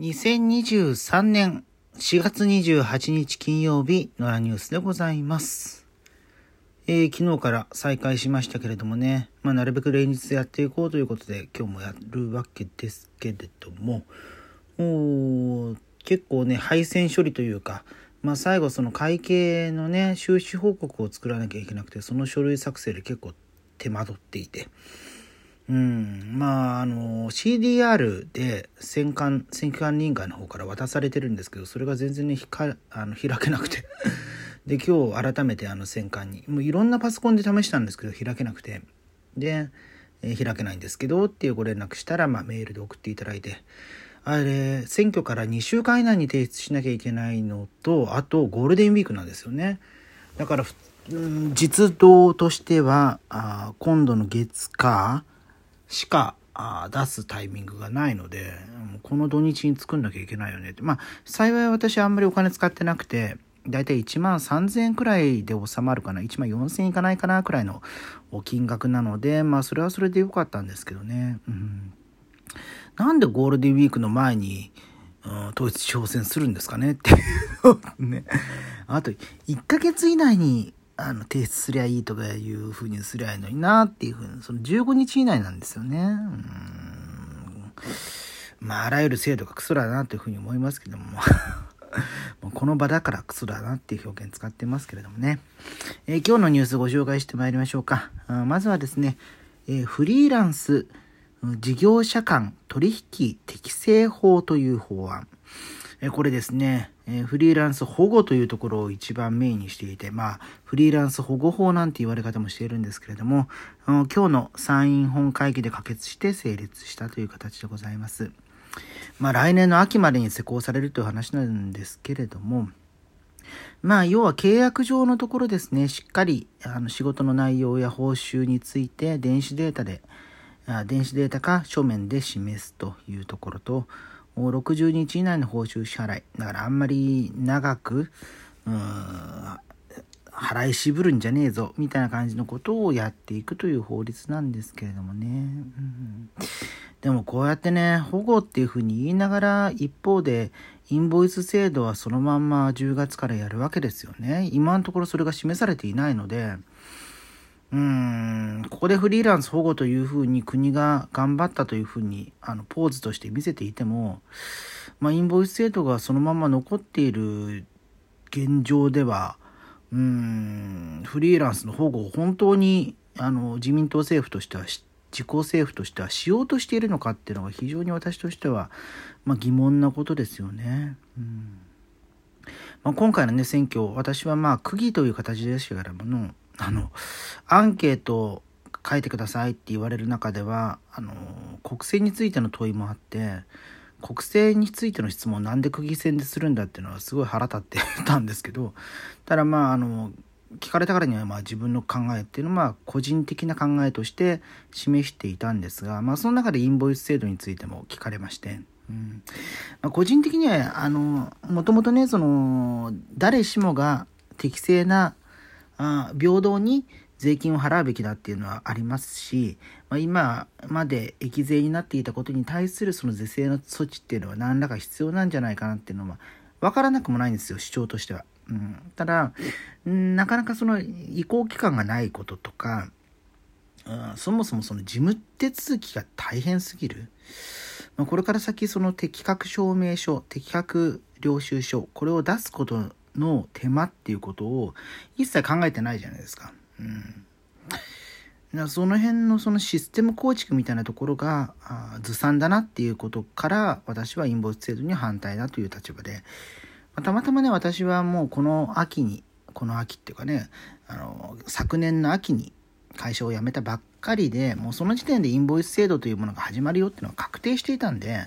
2023年4月28日金曜日のラニュースでございます。えー昨日から再開しましたけれどもね、まあ、なるべく連日やっていこうということで今日もやるわけですけれども、お結構ね、配線処理というか、まあ、最後その会計のね、収支報告を作らなきゃいけなくて、その書類作成で結構手間取っていて、うん、まあ、あの、CDR で選管、選挙管理委員会の方から渡されてるんですけど、それが全然ね、ひかあの開けなくて。で、今日改めてあの選管に、もういろんなパソコンで試したんですけど、開けなくて。で、えー開けないんですけど、っていうご連絡したら、まあ、メールで送っていただいて、あれ、選挙から2週間以内に提出しなきゃいけないのと、あと、ゴールデンウィークなんですよね。だから、うん実動としては、あ今度の月火、しか出すタイミングがないので、この土日に作んなきゃいけないよねって。まあ、幸い私あんまりお金使ってなくて、だいたい1万3000円くらいで収まるかな。1万4000円いかないかなくらいの金額なので、まあ、それはそれでよかったんですけどね。うん。なんでゴールデンウィークの前に、うん、統一地方選するんですかねっていう ね。あと、1ヶ月以内に、あの、提出すりゃいいとかいう風にすりゃいいのになっていう風に、その15日以内なんですよね。うん。まあ、あらゆる制度がクソだなという風に思いますけども。この場だからクソだなっていう表現使ってますけれどもね。えー今日のニュースご紹介してまいりましょうか。あまずはですね、えーフリーランス事業者間取引適正法という法案。えこれですね、えフリーランス保護というところを一番メインにしていて、まあ、フリーランス保護法なんて言われ方もしているんですけれども、今日の参院本会議で可決して成立したという形でございます。まあ、来年の秋までに施行されるという話なんですけれども、まあ、要は契約上のところですね、しっかりあの仕事の内容や報酬について電子データで、電子データか書面で示すというところと、60日以内の報酬支払い。だからあんまり長く、うーん払い渋るんじゃねえぞ、みたいな感じのことをやっていくという法律なんですけれどもね。うんでもこうやってね、保護っていうふうに言いながら、一方で、インボイス制度はそのまんま10月からやるわけですよね。今のところそれが示されていないので、うん、ここでフリーランス保護というふうに国が頑張ったというふうに、あの、ポーズとして見せていても、まあ、インボイス制度がそのまま残っている現状では、うん、フリーランスの保護を本当に、あの、自民党政府としてはし自公政府としてはしようとしているのかっていうのが非常に私としては、まあ、疑問なことですよね。うんまあ、今回のね選挙私はまあ区議という形でしたけれどもあのアンケート書いてくださいって言われる中ではあの国政についての問いもあって国政についての質問をなんで区議選でするんだっていうのはすごい腹立ってたんですけどただまああの聞かれたからにはまあ自分の考えっていうのは個人的な考えとして示していたんですが、まあ、その中でインボイス制度についても聞かれまして、うん。まあ、個人的にはあのもともとねその誰しもが適正なあ平等に税金を払うべきだっていうのはありますし、まあ、今まで益税になっていたことに対するその是正の措置っていうのは何らか必要なんじゃないかなっていうのは分からなくもないんですよ主張としては。うん、ただなかなかその移行期間がないこととか、うん、そもそもその事務手続きが大変すぎる。まあこれから先その適格証明書、適格領収書、これを出すことの手間っていうことを一切考えてないじゃないですか。うん。だからその辺のそのシステム構築みたいなところがずさんだなっていうことから私はインボイス制度に反対だという立場で、またまたまね私はもうこの秋にこの秋っていうかねあの昨年の秋に会社を辞めたばっかりでもうその時点でインボイス制度というものが始まるよっていうのは確定していたんで、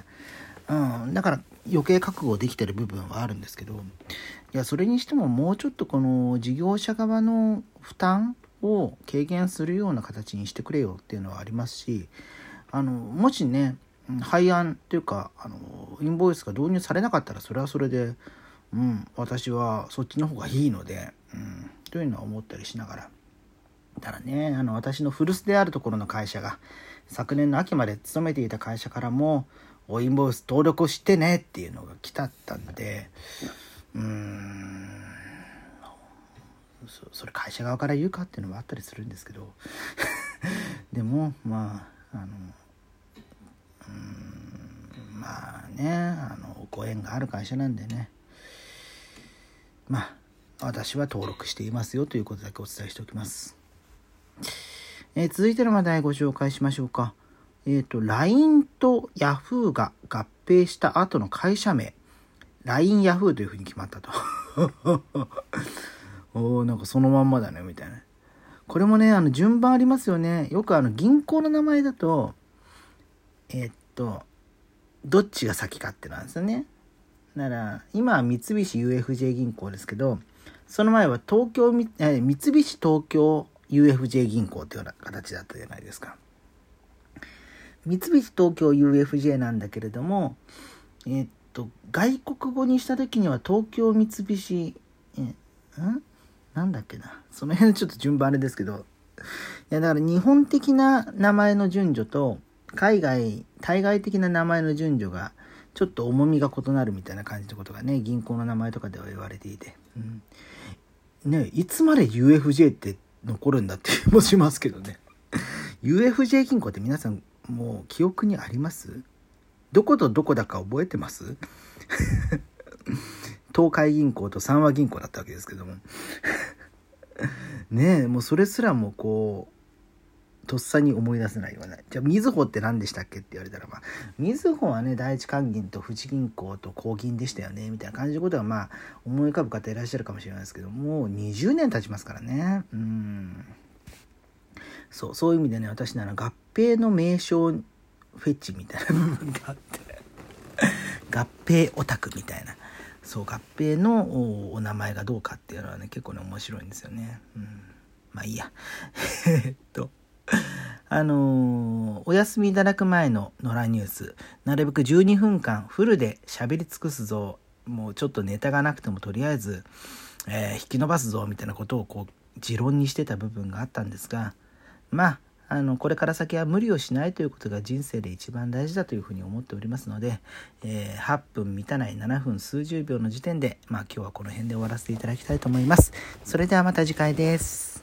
うん、だから余計覚悟できてる部分はあるんですけどいやそれにしてももうちょっとこの事業者側の負担を軽減するような形にしてくれよっていうのはありますしあのもしね廃案というかあのインボイスが導入されなかったらそれはそれで、うん、私はそっちの方がいいので、うん、というのは思ったりしながら。ただねあの私の古巣であるところの会社が昨年の秋まで勤めていた会社からもインボイス登録してねっていうのが来たったんで、うーん、それ会社側から言うかっていうのもあったりするんですけど、でも、まあ、あの、うん、まあね、あの、ご縁がある会社なんでね、まあ、私は登録していますよということだけお伝えしておきます。えー、続いての話題ご紹介しましょうか。えっ、ー、と、LINE と Yahoo が合併した後の会社名、LINE Yahoo というふうに決まったと。おおなんかそのまんまだね、みたいな。これもね、あの、順番ありますよね。よくあの、銀行の名前だと、えー、っと、どっちが先かってなんですよね。なら、今は三菱 UFJ 銀行ですけど、その前は東京、え三菱東京 UFJ 銀行っていうような形だったじゃないですか。三菱東京 UFJ なんだけれども、え、っと、外国語にした時には東京三菱、え、ん？なんだっけな？その辺ちょっと順番あれですけど、いや、だから日本的な名前の順序と、海外、対外的な名前の順序が、ちょっと重みが異なるみたいな感じのことがね、銀行の名前とかでは言われていて。うん、ねいつまで UFJ って残るんだって気もしますけどね。UFJ 銀行って皆さんもう記憶にあります？どことどこだか覚えてます？東海銀行と三和銀行だったわけですけども。ねえもうそれすらもこうとっさに思い出せないような。じゃあみずほって何でしたっけって言われたらまあみずほはね第一関銀と富士銀行と工銀でしたよねみたいな感じのことはまあ思い浮かぶ方いらっしゃるかもしれないですけどもう20年経ちますからね。うん。そうそういう意味でね私なら合併の名称フェチみたいな部分があって。合併オタクみたいな。そう合併のお名前がどうかっていうのはね結構ね面白いんですよね。うん、まあいいや。えっと。あのー、お休みいただく前の野良ニュース。なるべく12分間フルで喋り尽くすぞ。もうちょっとネタがなくてもとりあえず、えー、引き伸ばすぞみたいなことをこう持論にしてた部分があったんですが。まああのこれから先は無理をしないということが人生で一番大事だというふうに思っておりますので、えー、8分満たない7分数十秒の時点で、まあ、今日はこの辺で終わらせていただきたいと思います。それではまた次回です。